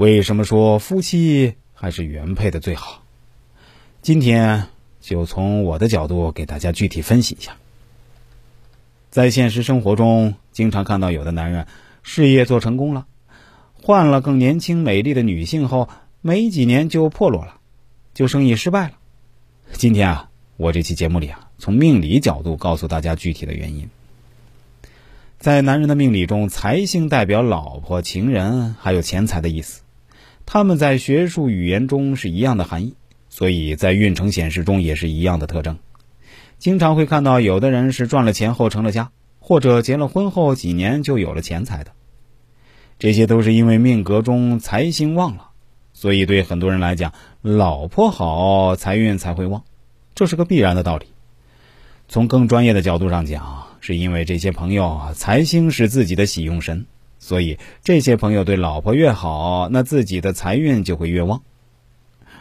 为什么说夫妻还是原配的最好？今天就从我的角度给大家具体分析一下。在现实生活中，经常看到有的男人事业做成功了，换了更年轻美丽的女性后，没几年就破落了，就生意失败了。今天啊，我这期节目里啊，从命理角度告诉大家具体的原因。在男人的命理中，财星代表老婆、情人，还有钱财的意思。他们在学术语言中是一样的含义，所以在运程显示中也是一样的特征。经常会看到有的人是赚了钱后成了家，或者结了婚后几年就有了钱财的。这些都是因为命格中财星旺了，所以对很多人来讲，老婆好，财运才会旺，这是个必然的道理。从更专业的角度上讲。是因为这些朋友财星是自己的喜用神，所以这些朋友对老婆越好，那自己的财运就会越旺。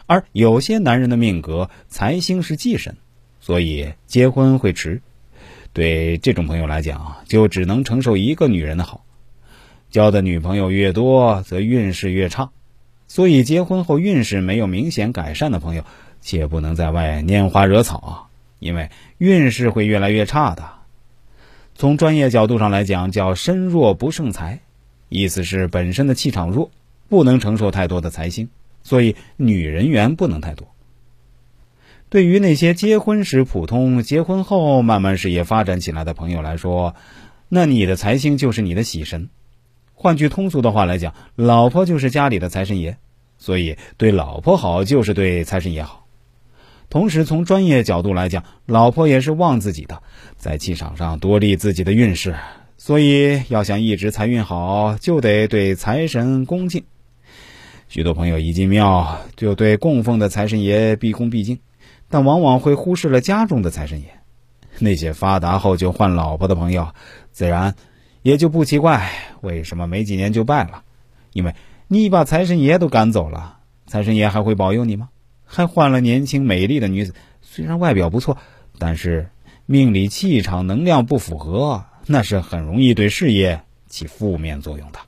而有些男人的命格财星是忌神，所以结婚会迟。对这种朋友来讲，就只能承受一个女人的好，交的女朋友越多，则运势越差。所以结婚后运势没有明显改善的朋友，切不能在外拈花惹草啊，因为运势会越来越差的。从专业角度上来讲，叫身弱不胜财，意思是本身的气场弱，不能承受太多的财星，所以女人缘不能太多。对于那些结婚时普通，结婚后慢慢事业发展起来的朋友来说，那你的财星就是你的喜神。换句通俗的话来讲，老婆就是家里的财神爷，所以对老婆好就是对财神爷好。同时，从专业角度来讲，老婆也是旺自己的，在气场上多利自己的运势。所以，要想一直财运好，就得对财神恭敬。许多朋友一进庙就对供奉的财神爷毕恭毕敬，但往往会忽视了家中的财神爷。那些发达后就换老婆的朋友，自然也就不奇怪，为什么没几年就败了？因为你把财神爷都赶走了，财神爷还会保佑你吗？还换了年轻美丽的女子，虽然外表不错，但是命里气场能量不符合，那是很容易对事业起负面作用的。